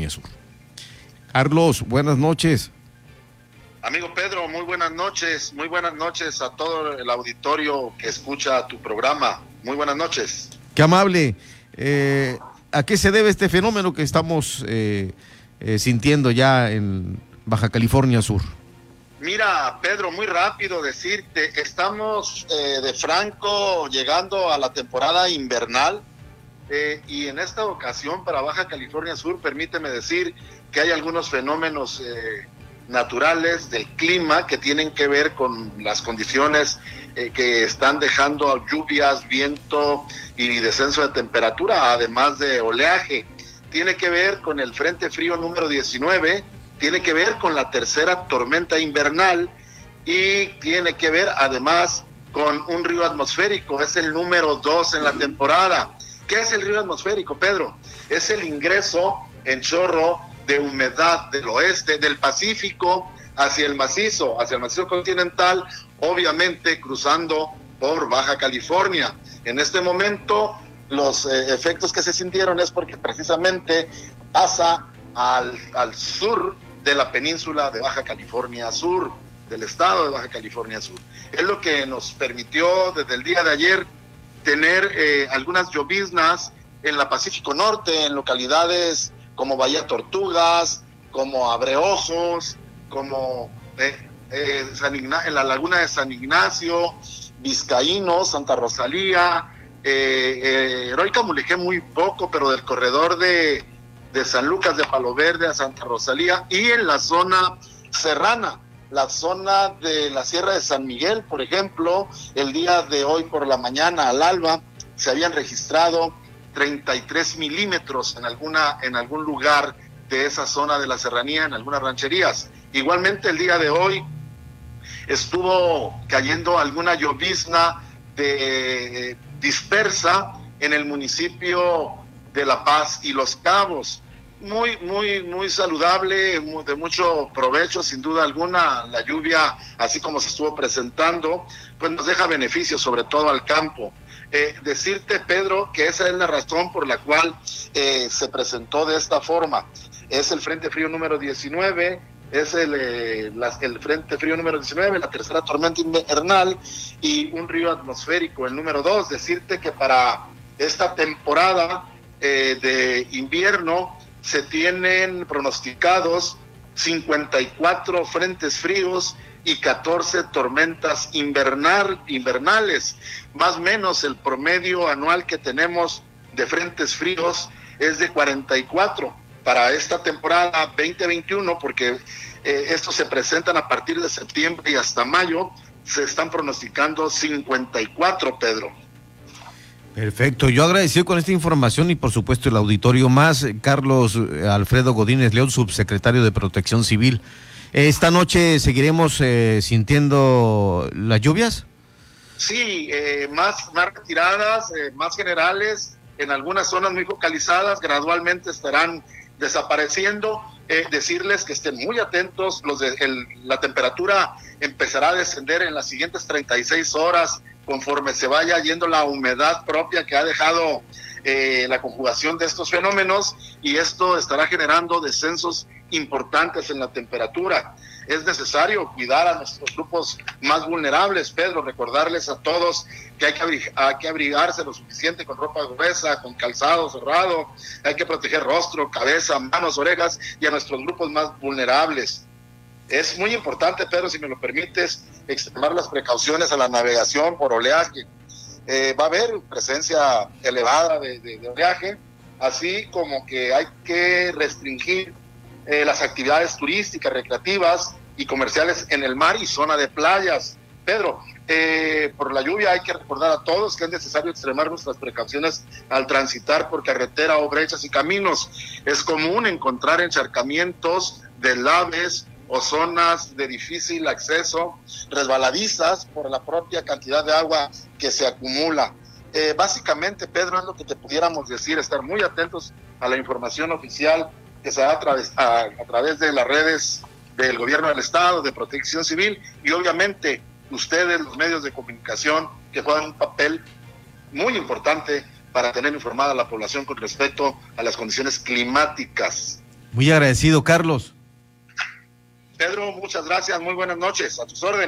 California Sur. Carlos, buenas noches. Amigo Pedro, muy buenas noches, muy buenas noches a todo el auditorio que escucha tu programa. Muy buenas noches. Qué amable. Eh, ¿A qué se debe este fenómeno que estamos eh, eh, sintiendo ya en Baja California Sur? Mira, Pedro, muy rápido decirte, estamos de franco llegando a la temporada invernal y en esta ocasión para Baja California Sur, permíteme decir que hay algunos fenómenos naturales del clima que tienen que ver con las condiciones eh, que están dejando lluvias, viento y descenso de temperatura, además de oleaje. Tiene que ver con el Frente Frío número 19, tiene que ver con la tercera tormenta invernal y tiene que ver además con un río atmosférico, es el número 2 en la temporada. ¿Qué es el río atmosférico, Pedro? Es el ingreso en chorro de humedad del oeste, del Pacífico hacia el macizo, hacia el macizo continental, obviamente cruzando por Baja California. En este momento los eh, efectos que se sintieron es porque precisamente pasa al, al sur de la península de Baja California Sur, del estado de Baja California Sur. Es lo que nos permitió desde el día de ayer tener eh, algunas lloviznas en la Pacífico Norte, en localidades como Bahía Tortugas, como Abreojos, como eh, eh, en la laguna de San Ignacio, Vizcaíno, Santa Rosalía, eh, Heroica Mulegé muy poco, pero del corredor de, de San Lucas de Palo Verde a Santa Rosalía y en la zona serrana, la zona de la Sierra de San Miguel, por ejemplo, el día de hoy por la mañana al alba se habían registrado 33 milímetros en, alguna, en algún lugar de esa zona de la serranía, en algunas rancherías. Igualmente el día de hoy estuvo cayendo alguna llovizna de, dispersa en el municipio de La Paz y Los Cabos. Muy, muy, muy saludable, de mucho provecho, sin duda alguna. La lluvia, así como se estuvo presentando, pues nos deja beneficios, sobre todo al campo. Eh, decirte, Pedro, que esa es la razón por la cual eh, se presentó de esta forma. Es el Frente Frío número 19, es el, eh, el Frente Frío número 19, la tercera tormenta invernal y un río atmosférico, el número 2. Decirte que para esta temporada de invierno se tienen pronosticados 54 frentes fríos y 14 tormentas invernal, invernales. Más o menos el promedio anual que tenemos de frentes fríos es de 44 para esta temporada 2021, porque eh, estos se presentan a partir de septiembre y hasta mayo, se están pronosticando 54, Pedro. Perfecto, yo agradecido con esta información y por supuesto el auditorio más, Carlos eh, Alfredo Godínez León, subsecretario de Protección Civil. ¿Esta noche seguiremos eh, sintiendo las lluvias? Sí, eh, más, retiradas, eh, más generales, en algunas zonas muy focalizadas, gradualmente estarán desapareciendo. decirles que estén muy atentos, los de, la temperatura empezará a descender en las siguientes 36 horas conforme se vaya yendo la humedad propia que ha dejado la conjugación de estos fenómenos y esto estará generando descensos importantes en la temperatura. Es necesario cuidar a nuestros grupos más vulnerables, Pedro, recordarles a todos que hay que, hay que abrigarse lo suficiente con ropa gruesa, con calzado cerrado, hay que proteger rostro, cabeza, manos, orejas y a nuestros grupos más vulnerables. Es muy importante, Pedro, si me lo permites, extremar las precauciones a la navegación por oleaje. Eh, va a haber presencia elevada de, oleaje, así como que hay que restringir eh, las actividades turísticas, recreativas y comerciales en el mar y zona de playas. Pedro, eh, por la lluvia hay que recordar a todos que es necesario extremar nuestras precauciones al transitar por carretera o brechas y caminos. Es común encontrar encharcamientos de laves o zonas de difícil acceso, resbaladizas por la propia cantidad de agua que se acumula. Eh, básicamente, Pedro, es lo que te pudiéramos decir, estar muy atentos a la información oficial que se da a través, a, través de las redes del gobierno del Estado, de protección civil y obviamente ustedes, los medios de comunicación, que juegan un papel muy importante para tener informada a la población con respecto a las condiciones climáticas. Muy agradecido, Carlos. Pedro, muchas gracias, muy buenas noches, a tus órdenes.